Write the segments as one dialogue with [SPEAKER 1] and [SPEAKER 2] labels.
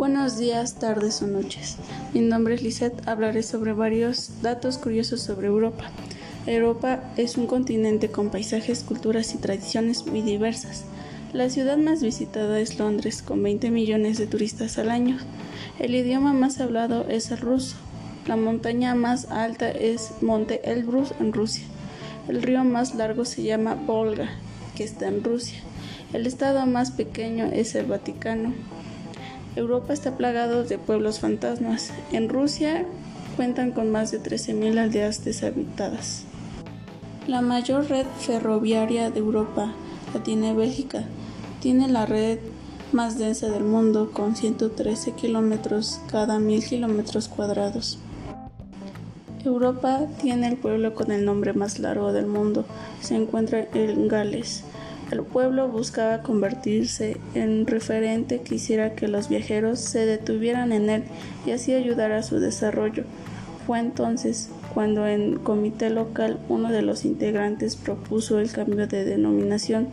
[SPEAKER 1] Buenos días, tardes o noches. Mi nombre es Lisette. Hablaré sobre varios datos curiosos sobre Europa. Europa es un continente con paisajes, culturas y tradiciones muy diversas. La ciudad más visitada es Londres, con 20 millones de turistas al año. El idioma más hablado es el ruso. La montaña más alta es Monte Elbrus en Rusia. El río más largo se llama Volga, que está en Rusia. El estado más pequeño es el Vaticano. Europa está plagado de pueblos fantasmas. En Rusia cuentan con más de 13.000 aldeas deshabitadas. La mayor red ferroviaria de Europa la tiene Bélgica. Tiene la red más densa del mundo con 113 kilómetros cada mil kilómetros cuadrados. Europa tiene el pueblo con el nombre más largo del mundo. Se encuentra en Gales. El pueblo buscaba convertirse en referente que hiciera que los viajeros se detuvieran en él y así ayudar a su desarrollo. Fue entonces cuando en comité local uno de los integrantes propuso el cambio de denominación.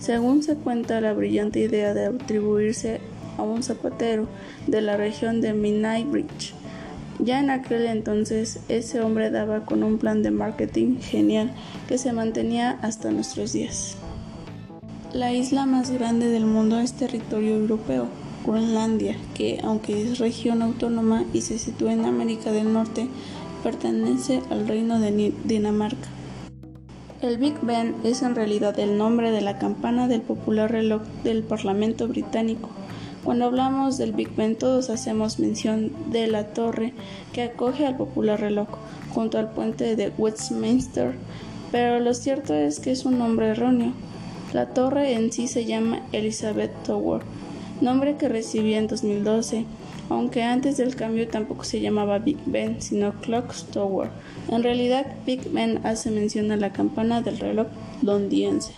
[SPEAKER 1] Según se cuenta la brillante idea de atribuirse a un zapatero de la región de Bridge. Ya en aquel entonces ese hombre daba con un plan de marketing genial que se mantenía hasta nuestros días. La isla más grande del mundo es territorio europeo, Groenlandia, que aunque es región autónoma y se sitúa en América del Norte, pertenece al reino de Dinamarca. El Big Ben es en realidad el nombre de la campana del popular reloj del Parlamento británico. Cuando hablamos del Big Ben todos hacemos mención de la torre que acoge al popular reloj junto al puente de Westminster, pero lo cierto es que es un nombre erróneo. La torre en sí se llama Elizabeth Tower, nombre que recibía en 2012, aunque antes del cambio tampoco se llamaba Big Ben, sino Clock Tower. En realidad, Big Ben hace mención a la campana del reloj londinense.